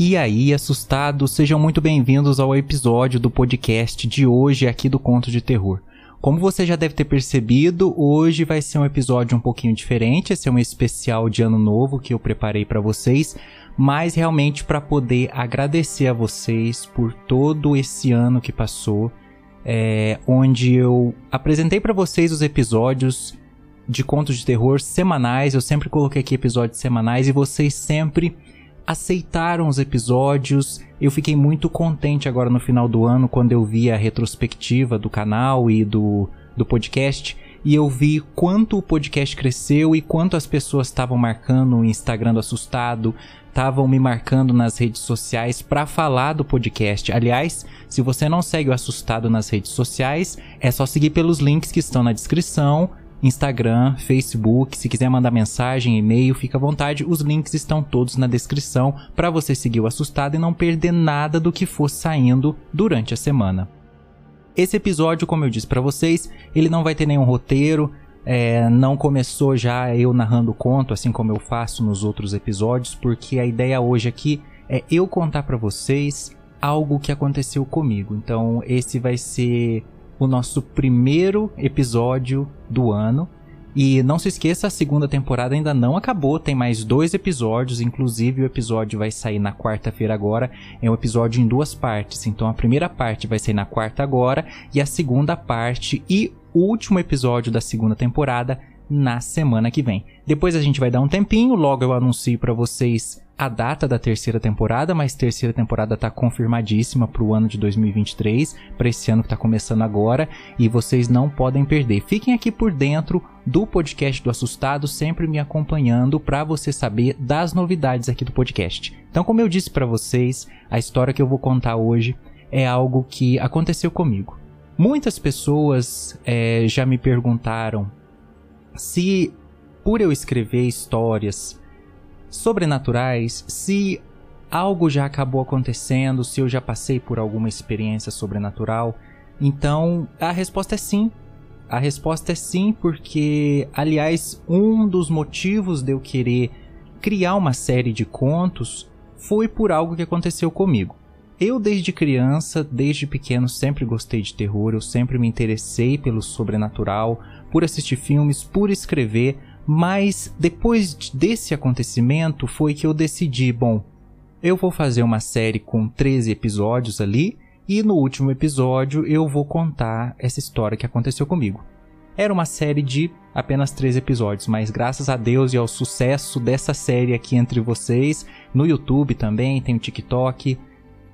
E aí, assustados, sejam muito bem-vindos ao episódio do podcast de hoje aqui do Conto de Terror. Como você já deve ter percebido, hoje vai ser um episódio um pouquinho diferente, esse é um especial de ano novo que eu preparei para vocês, mas realmente para poder agradecer a vocês por todo esse ano que passou, é, onde eu apresentei para vocês os episódios de contos de terror semanais, eu sempre coloquei aqui episódios semanais e vocês sempre aceitaram os episódios. Eu fiquei muito contente agora no final do ano quando eu vi a retrospectiva do canal e do, do podcast. E eu vi quanto o podcast cresceu e quanto as pessoas estavam marcando o Instagram do Assustado, estavam me marcando nas redes sociais para falar do podcast. Aliás, se você não segue o Assustado nas redes sociais, é só seguir pelos links que estão na descrição Instagram, Facebook. Se quiser mandar mensagem, e-mail, fica à vontade. Os links estão todos na descrição para você seguir o assustado e não perder nada do que for saindo durante a semana. Esse episódio, como eu disse para vocês, ele não vai ter nenhum roteiro. É, não começou já eu narrando conto, assim como eu faço nos outros episódios, porque a ideia hoje aqui é eu contar para vocês algo que aconteceu comigo. Então, esse vai ser o nosso primeiro episódio do ano. E não se esqueça, a segunda temporada ainda não acabou, tem mais dois episódios, inclusive o episódio vai sair na quarta-feira agora. É um episódio em duas partes, então a primeira parte vai sair na quarta agora e a segunda parte e último episódio da segunda temporada na semana que vem. Depois a gente vai dar um tempinho, logo eu anuncio para vocês a data da terceira temporada, mas terceira temporada tá confirmadíssima para o ano de 2023, para esse ano que tá começando agora, e vocês não podem perder. Fiquem aqui por dentro do podcast do Assustado, sempre me acompanhando para você saber das novidades aqui do podcast. Então, como eu disse para vocês, a história que eu vou contar hoje é algo que aconteceu comigo. Muitas pessoas é, já me perguntaram se, por eu escrever histórias sobrenaturais, se algo já acabou acontecendo, se eu já passei por alguma experiência sobrenatural. Então, a resposta é sim. A resposta é sim, porque, aliás, um dos motivos de eu querer criar uma série de contos foi por algo que aconteceu comigo. Eu, desde criança, desde pequeno, sempre gostei de terror, eu sempre me interessei pelo sobrenatural, por assistir filmes, por escrever, mas depois desse acontecimento foi que eu decidi, bom, eu vou fazer uma série com 13 episódios ali e no último episódio eu vou contar essa história que aconteceu comigo. Era uma série de apenas 13 episódios, mas graças a Deus e ao sucesso dessa série aqui entre vocês, no YouTube também, tem o TikTok,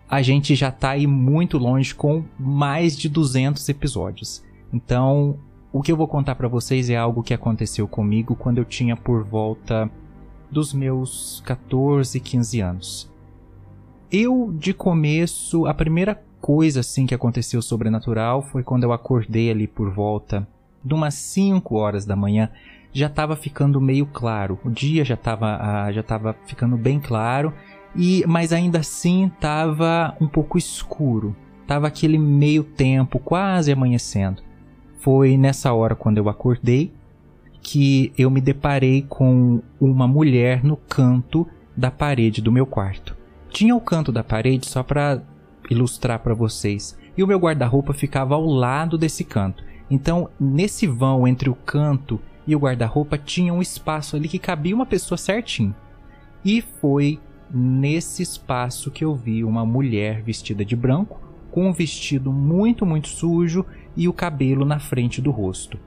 a gente já tá aí muito longe com mais de 200 episódios. Então, o que eu vou contar para vocês é algo que aconteceu comigo quando eu tinha por volta dos meus 14, 15 anos. Eu, de começo, a primeira coisa assim que aconteceu sobrenatural foi quando eu acordei ali por volta de umas 5 horas da manhã. Já estava ficando meio claro, o dia já estava já tava ficando bem claro, e mas ainda assim estava um pouco escuro. Tava aquele meio tempo, quase amanhecendo. Foi nessa hora, quando eu acordei, que eu me deparei com uma mulher no canto da parede do meu quarto. Tinha o canto da parede só para ilustrar para vocês, e o meu guarda-roupa ficava ao lado desse canto. Então, nesse vão entre o canto e o guarda-roupa tinha um espaço ali que cabia uma pessoa certinho. E foi nesse espaço que eu vi uma mulher vestida de branco, com um vestido muito, muito sujo e o cabelo na frente do rosto.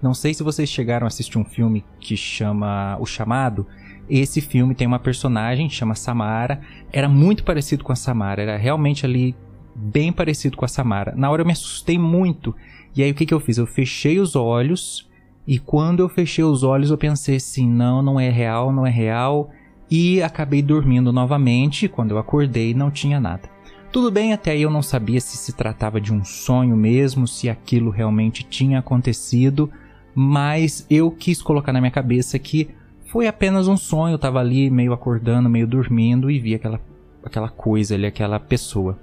Não sei se vocês chegaram a assistir um filme que chama O Chamado. Esse filme tem uma personagem que chama Samara. Era muito parecido com a Samara, era realmente ali bem parecido com a Samara. Na hora eu me assustei muito. E aí o que, que eu fiz? Eu fechei os olhos E quando eu fechei os olhos, eu pensei assim: não, não é real, não é real. E acabei dormindo novamente. Quando eu acordei, não tinha nada. Tudo bem, até aí eu não sabia se se tratava de um sonho mesmo, se aquilo realmente tinha acontecido, mas eu quis colocar na minha cabeça que foi apenas um sonho. Eu tava ali meio acordando, meio dormindo e vi aquela, aquela coisa ali, aquela pessoa.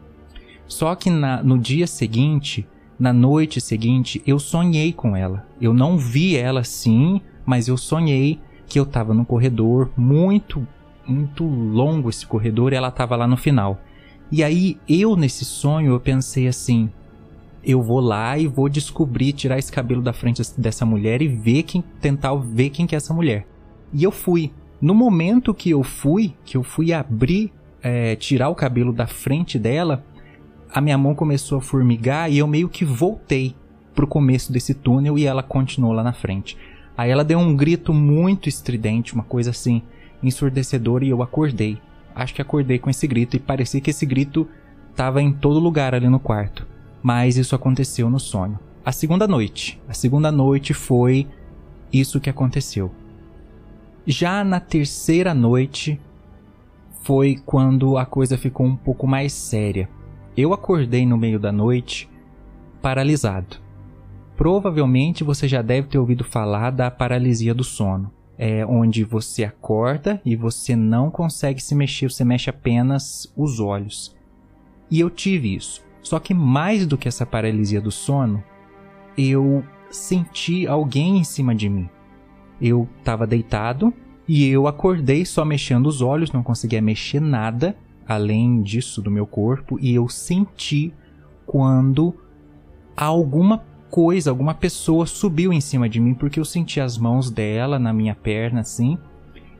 Só que na, no dia seguinte, na noite seguinte, eu sonhei com ela. Eu não vi ela sim, mas eu sonhei que eu estava no corredor, muito, muito longo esse corredor, e ela estava lá no final. E aí eu nesse sonho eu pensei assim, eu vou lá e vou descobrir, tirar esse cabelo da frente dessa mulher e ver quem tentar ver quem que é essa mulher. E eu fui. No momento que eu fui, que eu fui abrir, é, tirar o cabelo da frente dela, a minha mão começou a formigar e eu meio que voltei pro começo desse túnel e ela continuou lá na frente. Aí ela deu um grito muito estridente, uma coisa assim, ensurdecedora e eu acordei. Acho que acordei com esse grito e parecia que esse grito estava em todo lugar ali no quarto. Mas isso aconteceu no sonho. A segunda noite. A segunda noite foi isso que aconteceu. Já na terceira noite foi quando a coisa ficou um pouco mais séria. Eu acordei no meio da noite paralisado. Provavelmente você já deve ter ouvido falar da paralisia do sono. É onde você acorda e você não consegue se mexer, você mexe apenas os olhos. E eu tive isso. Só que mais do que essa paralisia do sono, eu senti alguém em cima de mim. Eu estava deitado e eu acordei só mexendo os olhos, não conseguia mexer nada além disso do meu corpo e eu senti quando alguma coisa, alguma pessoa subiu em cima de mim porque eu senti as mãos dela na minha perna assim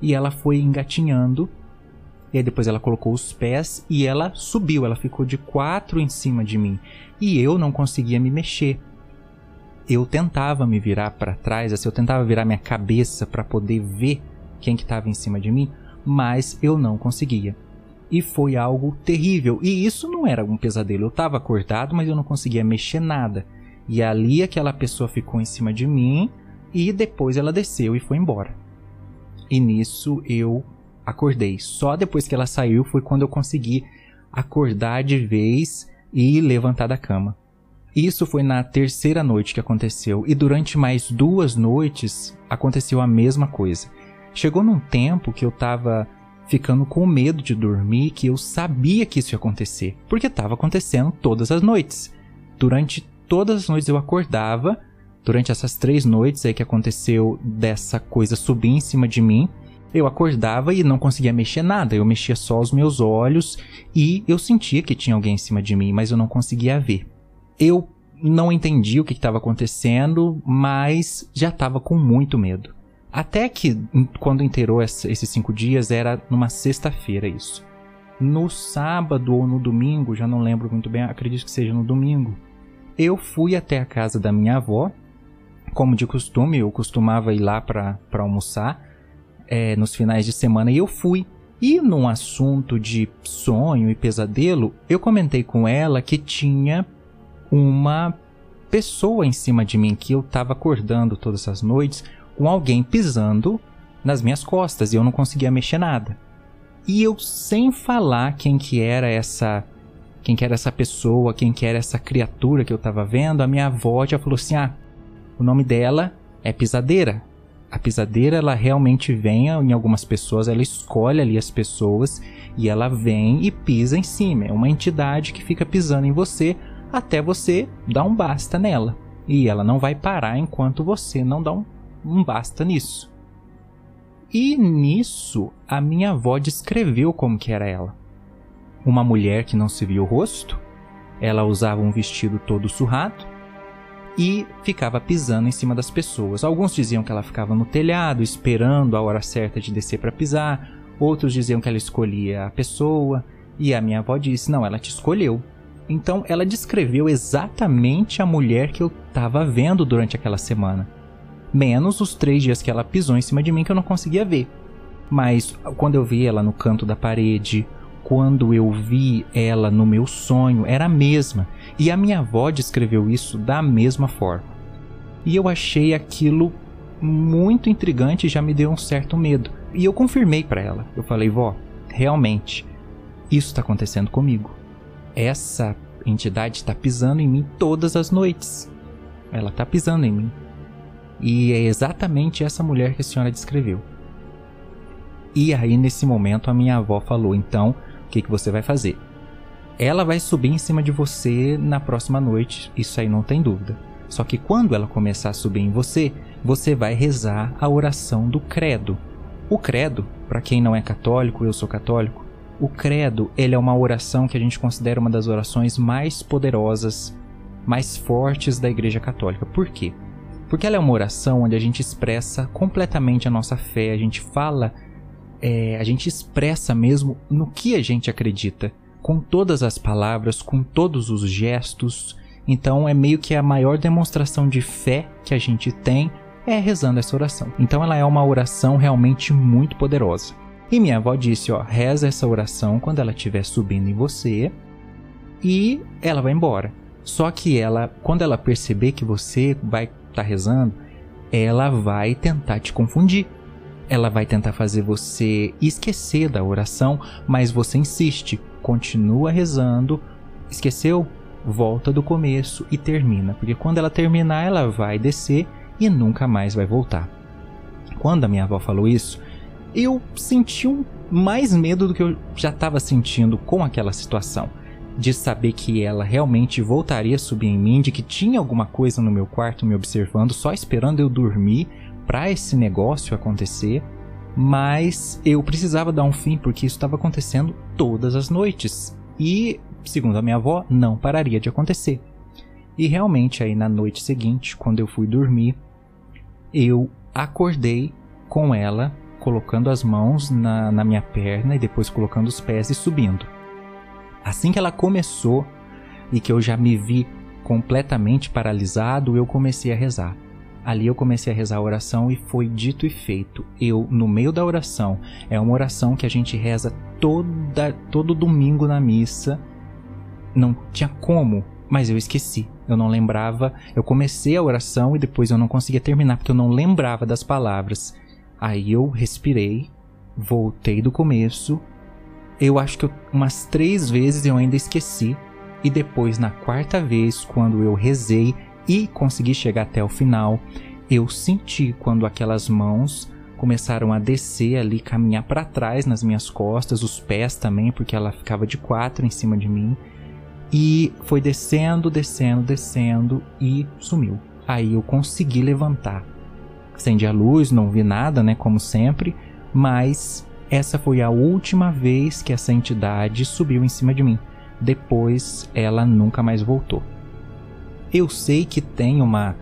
e ela foi engatinhando e aí depois ela colocou os pés e ela subiu, ela ficou de quatro em cima de mim e eu não conseguia me mexer. Eu tentava me virar para trás, assim, eu tentava virar minha cabeça para poder ver quem que estava em cima de mim, mas eu não conseguia e foi algo terrível. E isso não era um pesadelo. Eu estava acordado, mas eu não conseguia mexer nada. E ali aquela pessoa ficou em cima de mim e depois ela desceu e foi embora. E nisso eu acordei. Só depois que ela saiu foi quando eu consegui acordar de vez e levantar da cama. Isso foi na terceira noite que aconteceu, e durante mais duas noites aconteceu a mesma coisa. Chegou num tempo que eu estava ficando com medo de dormir, que eu sabia que isso ia acontecer, porque estava acontecendo todas as noites. Durante todas as noites eu acordava, durante essas três noites aí que aconteceu dessa coisa subir em cima de mim, eu acordava e não conseguia mexer nada, eu mexia só os meus olhos e eu sentia que tinha alguém em cima de mim, mas eu não conseguia ver. Eu não entendi o que estava acontecendo, mas já estava com muito medo. Até que, quando inteirou esses cinco dias, era numa sexta-feira isso. No sábado ou no domingo, já não lembro muito bem, acredito que seja no domingo, eu fui até a casa da minha avó. Como de costume, eu costumava ir lá para almoçar é, nos finais de semana e eu fui. E num assunto de sonho e pesadelo, eu comentei com ela que tinha uma pessoa em cima de mim que eu estava acordando todas as noites com alguém pisando nas minhas costas e eu não conseguia mexer nada. E eu sem falar quem que era essa quem que era essa pessoa, quem que era essa criatura que eu estava vendo, a minha avó já falou assim: "Ah, o nome dela é Pisadeira". A pisadeira, ela realmente vem em algumas pessoas, ela escolhe ali as pessoas e ela vem e pisa em cima. É uma entidade que fica pisando em você até você dar um basta nela. E ela não vai parar enquanto você não dá um um basta nisso. E nisso, a minha avó descreveu como que era ela. Uma mulher que não se via o rosto, ela usava um vestido todo surrado e ficava pisando em cima das pessoas. Alguns diziam que ela ficava no telhado esperando a hora certa de descer para pisar, outros diziam que ela escolhia a pessoa, e a minha avó disse: "Não, ela te escolheu". Então ela descreveu exatamente a mulher que eu estava vendo durante aquela semana menos os três dias que ela pisou em cima de mim que eu não conseguia ver. Mas quando eu vi ela no canto da parede, quando eu vi ela no meu sonho, era a mesma. E a minha avó descreveu isso da mesma forma. E eu achei aquilo muito intrigante e já me deu um certo medo. E eu confirmei para ela. Eu falei, vó, realmente, isso está acontecendo comigo. Essa entidade está pisando em mim todas as noites. Ela está pisando em mim. E é exatamente essa mulher que a senhora descreveu. E aí, nesse momento, a minha avó falou: então, que, que você vai fazer? Ela vai subir em cima de você na próxima noite, isso aí não tem dúvida. Só que quando ela começar a subir em você, você vai rezar a oração do credo. O credo, para quem não é católico, eu sou católico, o credo, ele é uma oração que a gente considera uma das orações mais poderosas, mais fortes da Igreja Católica. Por quê? Porque ela é uma oração onde a gente expressa completamente a nossa fé, a gente fala, é, a gente expressa mesmo no que a gente acredita, com todas as palavras, com todos os gestos. Então é meio que a maior demonstração de fé que a gente tem é rezando essa oração. Então ela é uma oração realmente muito poderosa. E minha avó disse, ó, reza essa oração quando ela estiver subindo em você e ela vai embora. Só que ela, quando ela perceber que você vai estar tá rezando, ela vai tentar te confundir. Ela vai tentar fazer você esquecer da oração, mas você insiste, continua rezando. Esqueceu? Volta do começo e termina, porque quando ela terminar, ela vai descer e nunca mais vai voltar. Quando a minha avó falou isso, eu senti um mais medo do que eu já estava sentindo com aquela situação. De saber que ela realmente voltaria a subir em mim, de que tinha alguma coisa no meu quarto me observando, só esperando eu dormir para esse negócio acontecer. Mas eu precisava dar um fim porque isso estava acontecendo todas as noites. E, segundo a minha avó, não pararia de acontecer. E realmente, aí na noite seguinte, quando eu fui dormir, eu acordei com ela colocando as mãos na, na minha perna e depois colocando os pés e subindo. Assim que ela começou e que eu já me vi completamente paralisado, eu comecei a rezar. Ali eu comecei a rezar a oração e foi dito e feito. Eu, no meio da oração, é uma oração que a gente reza toda, todo domingo na missa. Não tinha como, mas eu esqueci. Eu não lembrava. Eu comecei a oração e depois eu não conseguia terminar porque eu não lembrava das palavras. Aí eu respirei, voltei do começo. Eu acho que eu, umas três vezes eu ainda esqueci. E depois, na quarta vez, quando eu rezei e consegui chegar até o final, eu senti quando aquelas mãos começaram a descer ali, caminhar para trás nas minhas costas, os pés também, porque ela ficava de quatro em cima de mim. E foi descendo, descendo, descendo e sumiu. Aí eu consegui levantar. Acendi a luz, não vi nada, né, como sempre, mas essa foi a última vez que essa entidade subiu em cima de mim. Depois ela nunca mais voltou. Eu sei que tem uma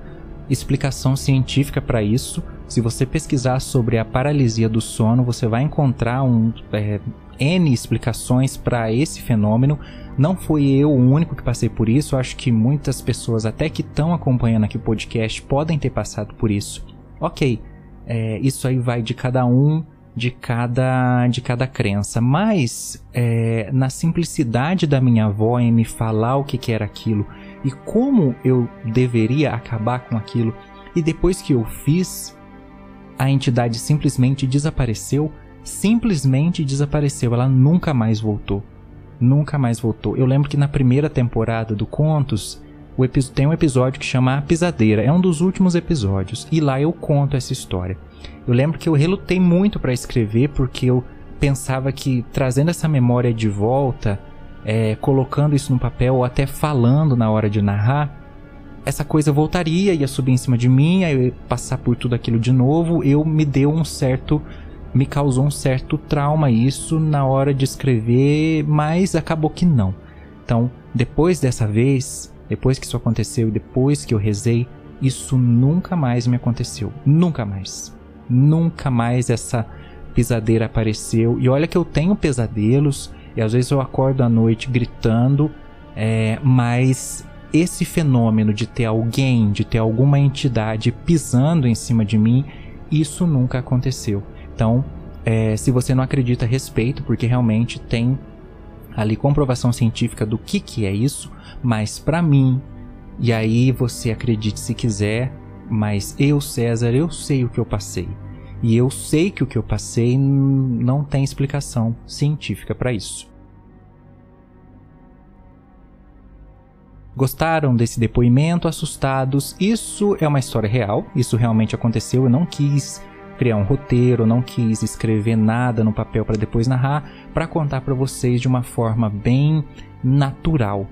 explicação científica para isso. Se você pesquisar sobre a paralisia do sono, você vai encontrar um, é, N explicações para esse fenômeno. Não fui eu o único que passei por isso, acho que muitas pessoas, até que estão acompanhando aqui o podcast, podem ter passado por isso. Ok, é, isso aí vai de cada um, de cada, de cada crença. Mas é, na simplicidade da minha avó em me falar o que, que era aquilo e como eu deveria acabar com aquilo, e depois que eu fiz, a entidade simplesmente desapareceu. Simplesmente desapareceu, ela nunca mais voltou. Nunca mais voltou. Eu lembro que na primeira temporada do Contos, tem um episódio que chama A Pisadeira, é um dos últimos episódios, e lá eu conto essa história. Eu lembro que eu relutei muito para escrever porque eu pensava que trazendo essa memória de volta, é, colocando isso no papel ou até falando na hora de narrar, essa coisa voltaria, ia subir em cima de mim, ia passar por tudo aquilo de novo. Eu me deu um certo. Me causou um certo trauma isso na hora de escrever, mas acabou que não. Então, depois dessa vez, depois que isso aconteceu depois que eu rezei, isso nunca mais me aconteceu. Nunca mais. Nunca mais essa pisadeira apareceu. E olha que eu tenho pesadelos, e às vezes eu acordo à noite gritando, é, mas esse fenômeno de ter alguém, de ter alguma entidade pisando em cima de mim, isso nunca aconteceu. Então, é, se você não acredita, respeito, porque realmente tem ali comprovação científica do que, que é isso, mas para mim, e aí você acredite se quiser, Mas eu, César, eu sei o que eu passei. E eu sei que o que eu passei não tem explicação científica para isso. Gostaram desse depoimento, assustados? Isso é uma história real, isso realmente aconteceu. Eu não quis criar um roteiro, não quis escrever nada no papel para depois narrar, para contar para vocês de uma forma bem natural,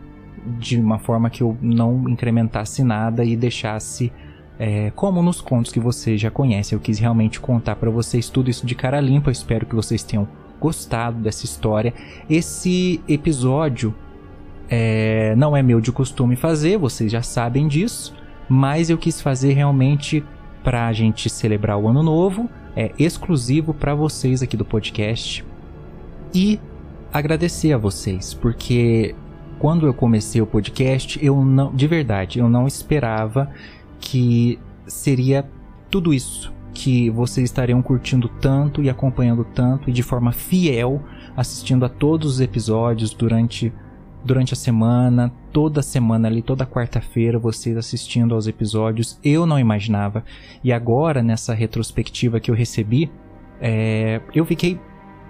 de uma forma que eu não incrementasse nada e deixasse é, como nos contos que vocês já conhecem. Eu quis realmente contar para vocês tudo isso de cara limpa. Eu espero que vocês tenham gostado dessa história. Esse episódio é, não é meu de costume fazer, vocês já sabem disso, mas eu quis fazer realmente para a gente celebrar o ano novo, é exclusivo para vocês aqui do podcast e agradecer a vocês, porque quando eu comecei o podcast, eu não, de verdade, eu não esperava que seria tudo isso que vocês estariam curtindo tanto e acompanhando tanto e de forma fiel assistindo a todos os episódios durante durante a semana, toda semana ali, toda quarta-feira, vocês assistindo aos episódios. Eu não imaginava. E agora, nessa retrospectiva que eu recebi, é, eu fiquei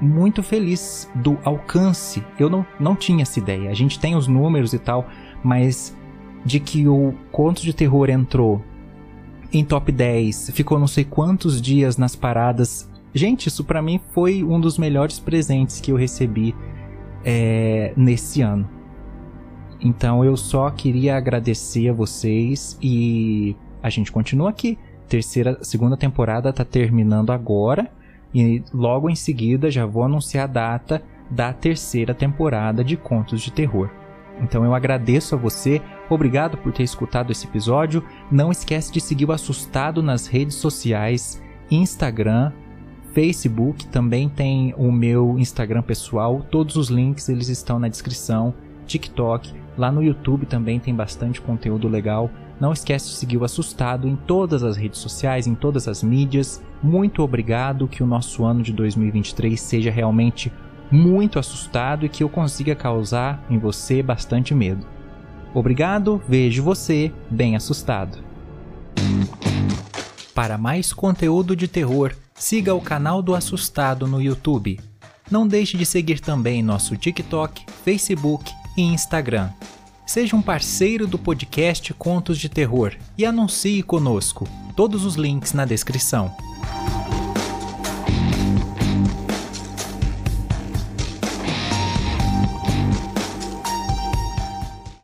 muito feliz do alcance. Eu não, não tinha essa ideia. A gente tem os números e tal, mas de que o Conto de Terror entrou em top 10, ficou não sei quantos dias nas paradas. Gente, isso para mim foi um dos melhores presentes que eu recebi é, nesse ano. Então eu só queria agradecer a vocês e a gente continua aqui. Terceira, segunda temporada tá terminando agora e logo em seguida já vou anunciar a data da terceira temporada de Contos de Terror. Então eu agradeço a você, obrigado por ter escutado esse episódio. Não esquece de seguir o Assustado nas redes sociais, Instagram, Facebook, também tem o meu Instagram pessoal, todos os links eles estão na descrição, TikTok, Lá no YouTube também tem bastante conteúdo legal. Não esquece de seguir o Assustado em todas as redes sociais, em todas as mídias. Muito obrigado, que o nosso ano de 2023 seja realmente muito assustado e que eu consiga causar em você bastante medo. Obrigado, vejo você bem assustado. Para mais conteúdo de terror, siga o canal do Assustado no YouTube. Não deixe de seguir também nosso TikTok, Facebook e Instagram. Seja um parceiro do podcast Contos de Terror e anuncie conosco. Todos os links na descrição.